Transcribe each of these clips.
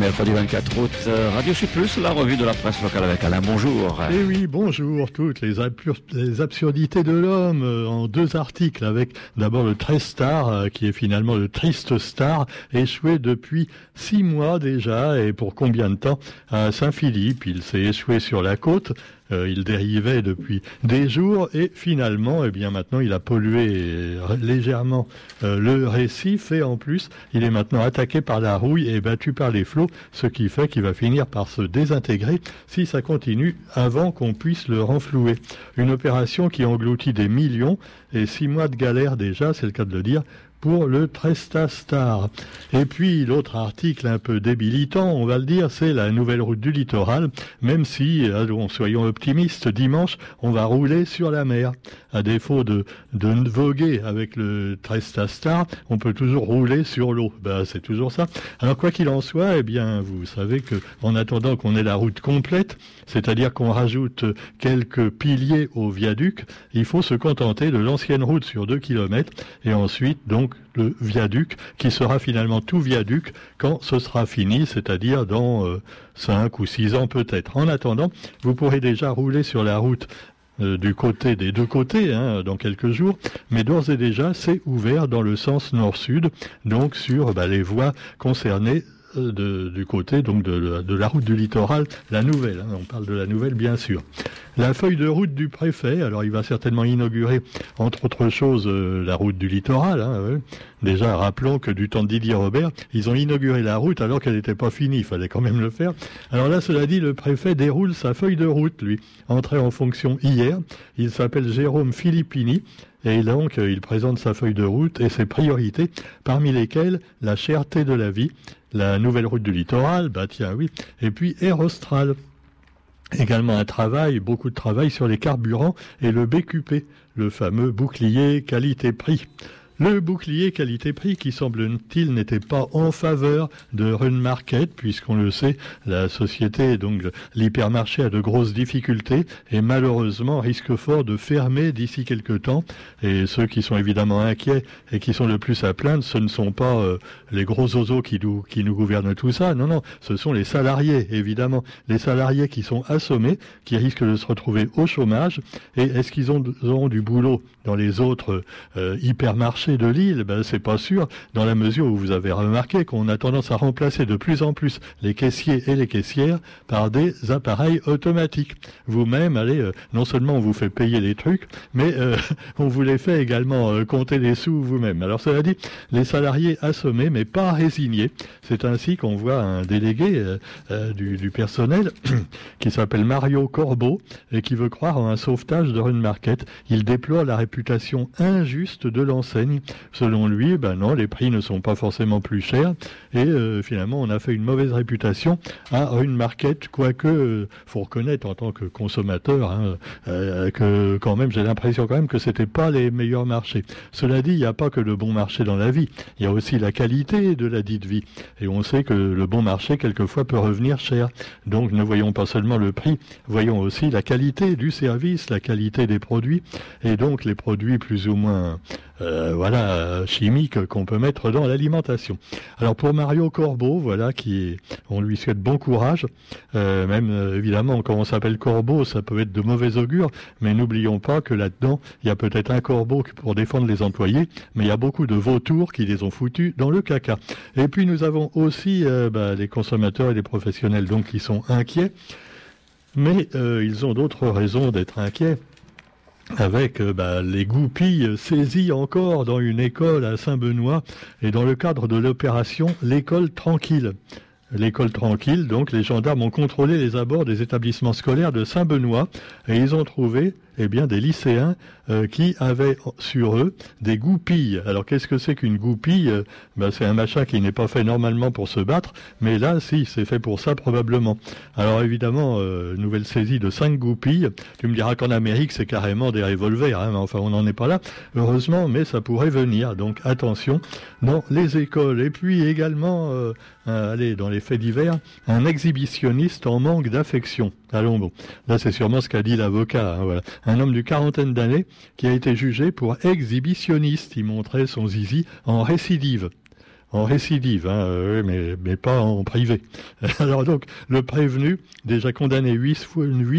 mercredi 24 août, euh, Radio Sud Plus, la revue de la presse locale avec Alain. Bonjour. Eh oui, bonjour. Toutes les, les absurdités de l'homme euh, en deux articles avec d'abord le très star euh, qui est finalement le triste star échoué depuis six mois déjà et pour combien de temps? À Saint-Philippe. Il s'est échoué sur la côte. Euh, il dérivait depuis des jours et finalement, eh bien maintenant, il a pollué légèrement euh, le récif et en plus, il est maintenant attaqué par la rouille et battu par les flots, ce qui fait qu'il va finir par se désintégrer si ça continue avant qu'on puisse le renflouer. Une opération qui engloutit des millions et six mois de galère déjà, c'est le cas de le dire, pour le Tresta Star. Et puis l'autre article un peu débilitant, on va le dire, c'est la nouvelle route du littoral, même si, soyons optimistes, dimanche, on va rouler sur la mer. À défaut de, de voguer avec le Tresta Star, on peut toujours rouler sur l'eau. Ben, c'est toujours ça. Alors quoi qu'il en soit, eh bien, vous savez que en attendant qu'on ait la route complète, c'est-à-dire qu'on rajoute quelques piliers au viaduc, il faut se contenter de l'ancienne route sur 2 km et ensuite donc le viaduc, qui sera finalement tout viaduc quand ce sera fini, c'est-à-dire dans euh, cinq ou six ans peut-être. En attendant, vous pourrez déjà rouler sur la route euh, du côté des deux côtés hein, dans quelques jours, mais d'ores et déjà c'est ouvert dans le sens nord-sud, donc sur bah, les voies concernées euh, du côté donc de, la route du littoral, la nouvelle. Hein, on parle de la nouvelle bien sûr. La feuille de route du préfet, alors il va certainement inaugurer entre autres choses euh, la route du littoral. Hein, Déjà, rappelons que du temps de Robert, ils ont inauguré la route alors qu'elle n'était pas finie. Il fallait quand même le faire. Alors là, cela dit, le préfet déroule sa feuille de route, lui. Entré en fonction hier. Il s'appelle Jérôme Filippini. Et donc, euh, il présente sa feuille de route et ses priorités, parmi lesquelles la cherté de la vie, la nouvelle route du littoral, bah tiens oui, et puis Air Austral. Également un travail, beaucoup de travail sur les carburants et le BQP, le fameux bouclier qualité-prix. Le bouclier qualité-prix qui semble-t-il n'était pas en faveur de Run Market puisqu'on le sait, la société, donc l'hypermarché a de grosses difficultés et malheureusement risque fort de fermer d'ici quelques temps. Et ceux qui sont évidemment inquiets et qui sont le plus à plaindre, ce ne sont pas euh, les gros oiseaux qui nous, gouvernent tout ça. Non, non, ce sont les salariés, évidemment. Les salariés qui sont assommés, qui risquent de se retrouver au chômage. Et est-ce qu'ils auront du boulot dans les autres euh, hypermarchés de l'île, ben, c'est pas sûr, dans la mesure où vous avez remarqué qu'on a tendance à remplacer de plus en plus les caissiers et les caissières par des appareils automatiques. Vous-même, allez, euh, non seulement on vous fait payer les trucs, mais euh, on vous les fait également euh, compter les sous vous-même. Alors cela dit, les salariés assommés, mais pas résignés. C'est ainsi qu'on voit un délégué du, personnel qui s'appelle Mario Corbeau et qui veut croire en un sauvetage de Run Market. Il déploie la réputation injuste de l'enseigne Selon lui, ben non, les prix ne sont pas forcément plus chers et euh, finalement on a fait une mauvaise réputation à une market, quoique euh, faut reconnaître en tant que consommateur hein, euh, que quand même j'ai l'impression quand même que c'était pas les meilleurs marchés. Cela dit, il n'y a pas que le bon marché dans la vie, il y a aussi la qualité de la dite vie et on sait que le bon marché quelquefois peut revenir cher. Donc ne voyons pas seulement le prix, voyons aussi la qualité du service, la qualité des produits et donc les produits plus ou moins euh, voilà chimiques qu'on peut mettre dans l'alimentation. Alors pour Mario Corbeau, voilà qui on lui souhaite bon courage. Euh, même euh, évidemment quand on s'appelle Corbeau, ça peut être de mauvais augure, mais n'oublions pas que là-dedans il y a peut-être un corbeau pour défendre les employés, mais il y a beaucoup de vautours qui les ont foutus dans le caca. Et puis nous avons aussi bah, les consommateurs et les professionnels donc qui sont inquiets, mais ils ont d'autres raisons d'être inquiets avec euh, bah, les goupilles saisies encore dans une école à Saint-Benoît et dans le cadre de l'opération L'école tranquille. L'école tranquille, donc les gendarmes ont contrôlé les abords des établissements scolaires de Saint-Benoît et ils ont trouvé eh bien, des lycéens euh, qui avaient sur eux des goupilles. Alors, qu'est-ce que c'est qu'une goupille? Ben, C'est un machin qui n'est pas fait normalement pour se battre, mais là, si, c'est fait pour ça probablement. Alors, évidemment, euh, nouvelle saisie de cinq goupilles. Tu me diras qu'en Amérique, c'est carrément des revolvers, hein, mais enfin, on n'en est pas là, heureusement, mais ça pourrait venir. Donc, attention dans les écoles. Et puis, également, euh, allez, dans les faits divers, un exhibitionniste en manque d'affection. Allons, bon. Là, c'est sûrement ce qu'a dit l'avocat. Hein, un homme d'une quarantaine d'années qui a été jugé pour exhibitionniste. Il montrait son zizi en récidive. En récidive, hein, mais, mais pas en privé. Alors donc, le prévenu, déjà condamné huit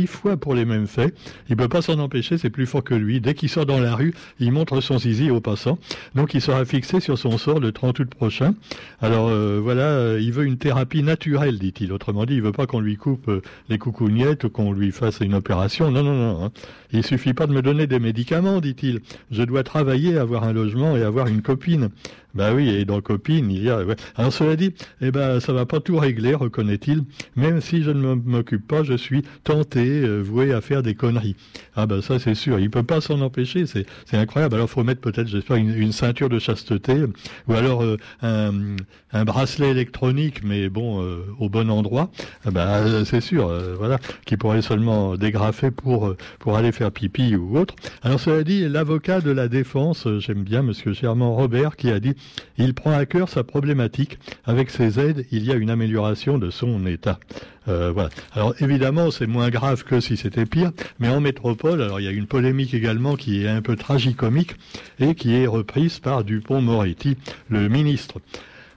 fois, pour les mêmes faits, il peut pas s'en empêcher, c'est plus fort que lui. Dès qu'il sort dans la rue, il montre son zizi aux passants. Donc il sera fixé sur son sort le 30 août prochain. Alors euh, voilà, euh, il veut une thérapie naturelle, dit-il. Autrement dit, il veut pas qu'on lui coupe euh, les coucougnettes ou qu'on lui fasse une opération. Non, non, non. Hein. Il suffit pas de me donner des médicaments, dit-il. Je dois travailler, avoir un logement et avoir une copine. Bah oui, et dans copine, il y a. Alors cela dit, eh ben ça va pas tout régler, reconnaît-il. Même si je ne m'occupe pas, je suis tenté, euh, voué à faire des conneries. Ah ben ça c'est sûr, il peut pas s'en empêcher, c'est c'est incroyable. Alors faut mettre peut-être, j'espère, une, ceinture de chasteté, ou alors euh, un, bracelet électronique, mais bon euh, au bon endroit. Ben c'est sûr, voilà, qui pourrait seulement dégrafer pour pour aller faire pipi ou autre. Alors cela dit, l'avocat de la défense, j'aime bien Monsieur Germain Robert, qui a dit il prend à cœur sa problématique. Avec ses aides, il y a une amélioration de son état. Euh, voilà. Alors évidemment, c'est moins grave que si c'était pire, mais en métropole, alors il y a une polémique également qui est un peu tragicomique et qui est reprise par Dupont-Moretti, le ministre.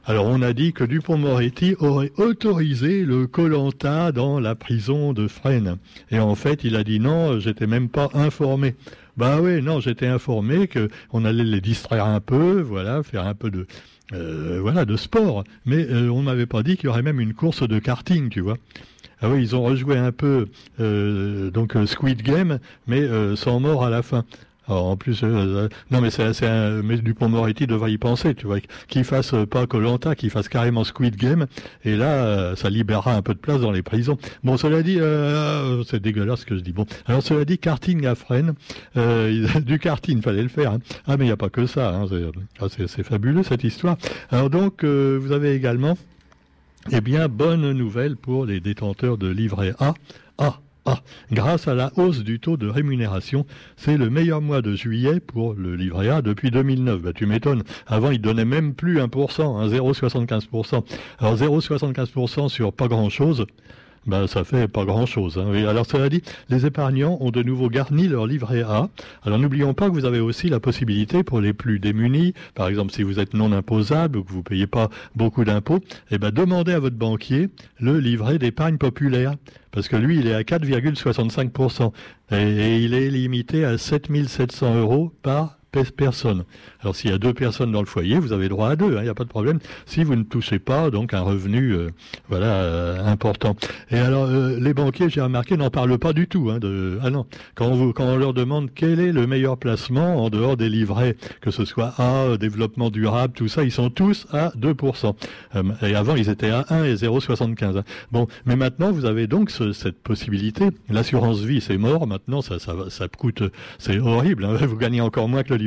Alors on a dit que Dupont-Moretti aurait autorisé le Colanta dans la prison de Fresnes. Et en fait, il a dit non, j'étais même pas informé. Bah oui, non, j'étais informé que on allait les distraire un peu, voilà, faire un peu de euh, voilà de sport, mais euh, on m'avait pas dit qu'il y aurait même une course de karting, tu vois. Ah oui, ils ont rejoué un peu euh, donc Squid Game, mais sans mort à la fin. Alors en plus, euh, euh, non mais c'est, c'est un, mais Dupont-Moretti devrait y penser, tu vois, qu'il fasse euh, pas Colanta, qu'il fasse carrément Squid Game, et là, ça libérera un peu de place dans les prisons. Bon, cela dit, c'est dégueulasse ce que je dis. Bon, alors cela dit, karting à Fresnes, du karting, fallait le faire. Hein. Ah mais il n'y a pas que ça, hein, ah, c'est, c'est, fabuleux cette histoire. Alors donc, vous avez également, eh bien, bonne nouvelle pour les détenteurs de livret A. Ah, ah, grâce à la hausse du taux de rémunération, c'est le meilleur mois de juillet pour le livret A depuis 2009. Bah, tu m'étonnes. Avant, il donnait même plus 1%, hein, 0,75%. Alors 0,75% sur pas grand-chose ben, ça fait pas grand-chose. Hein. alors cela dit, les épargnants ont de nouveau garni leur livret A. Alors n'oublions pas que vous avez aussi la possibilité pour les plus démunis, par exemple si vous êtes non imposable ou que vous payez pas beaucoup d'impôts, eh ben demandez à votre banquier le livret d'épargne populaire. Parce que lui, il est à 4,65%. Et, et il est limité à 7700 euros par personne. Alors s'il y a deux personnes dans le foyer, vous avez droit à deux, il hein, n'y a pas de problème. Si vous ne touchez pas donc un revenu euh, voilà euh, important. Et alors euh, les banquiers, j'ai remarqué, n'en parlent pas du tout. Hein, ah non, quand on, leur demande quel est le meilleur placement en dehors des livrets, que ce soit A, développement durable, tout ça, ils sont tous à 2%. et avant ils étaient à 1 et 0,75. Hein. Bon, mais maintenant vous avez donc cette possibilité. L'assurance vie c'est mort. Maintenant ça ça coûte, c'est horrible. Vous gagnez encore moins que le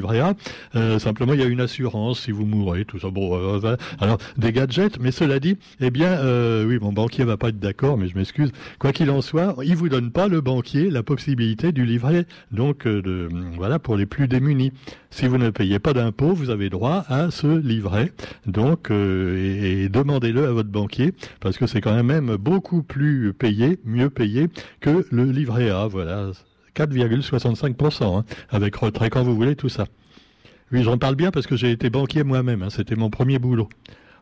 Euh, simplement, il y a une assurance si vous mourrez, tout ça. Bon, euh, alors des gadgets, mais cela dit, eh bien, euh, oui, mon banquier va pas être d'accord, mais je m'excuse. Quoi qu'il en soit, il vous donne pas le banquier la possibilité du livret, donc de voilà pour les plus démunis. Si vous ne payez pas d'impôts, vous avez droit à ce livret. Donc, et, et demandez-le à votre banquier parce que c'est quand même beaucoup plus payé, mieux payé que le livret A. Voilà. 4,65%, hein, avec retrait quand vous voulez, tout ça. Oui, j'en parle bien parce que j'ai été banquier moi-même, hein, c'était mon premier boulot.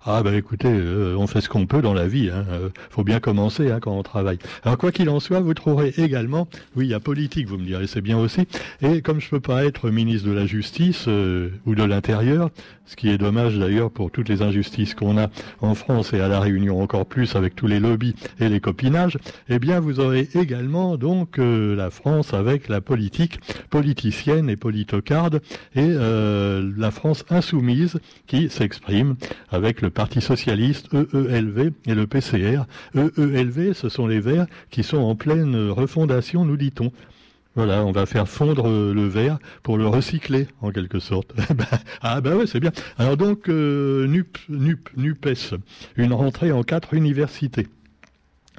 Ah ben écoutez, euh, on fait ce qu'on peut dans la vie. Hein. Euh, faut bien commencer hein, quand on travaille. Alors quoi qu'il en soit, vous trouverez également, oui, il y a politique, vous me direz, c'est bien aussi. Et comme je peux pas être ministre de la Justice euh, ou de l'Intérieur, ce qui est dommage d'ailleurs pour toutes les injustices qu'on a en France et à la Réunion encore plus avec tous les lobbies et les copinages, eh bien vous aurez également donc la France avec la politique politicienne et politocarde et la France insoumise qui s'exprime avec le Parti socialiste, EELV et le PCR. EELV, ce sont les Verts qui sont en pleine refondation, nous dit-on. Voilà, on va faire fondre le verre pour le recycler en quelque sorte. Ah bah ouais, c'est bien. Alors donc euh, NUP, NUP, NUPES, une rentrée en quatre universités.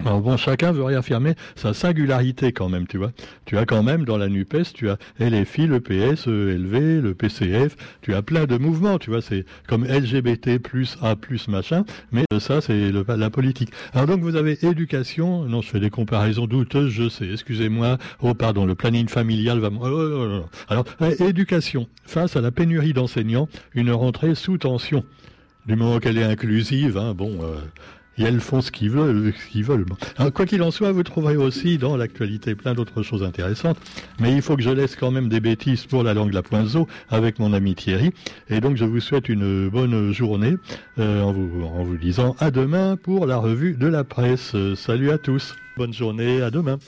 Alors bon, chacun veut réaffirmer sa singularité quand même, tu vois. Tu as quand même dans la NUPES, tu as LFI, le PS, ELV, le PCF, tu as plein de mouvements, tu vois, c'est comme LGBT plus A plus machin, mais ça c'est la politique. Alors donc vous avez éducation, non je fais des comparaisons douteuses, je sais, excusez-moi, oh pardon, le planning familial va... Oh, oh, oh, Alors, éducation, face à la pénurie d'enseignants, une rentrée sous tension. du moment qu'elle est inclusive, hein, bon, et elles font ce qu'ils veulent. Ce qu'ils veulent. quoi qu'il en soit, vous trouverez aussi dans l'actualité plein d'autres choses intéressantes. Mais il faut que je laisse quand même des bêtises pour la langue la poinzo avec mon ami Thierry. Et donc je vous souhaite une bonne journée euh, en vous disant à demain pour la revue de la presse. salut à tous. Bonne journée, à demain.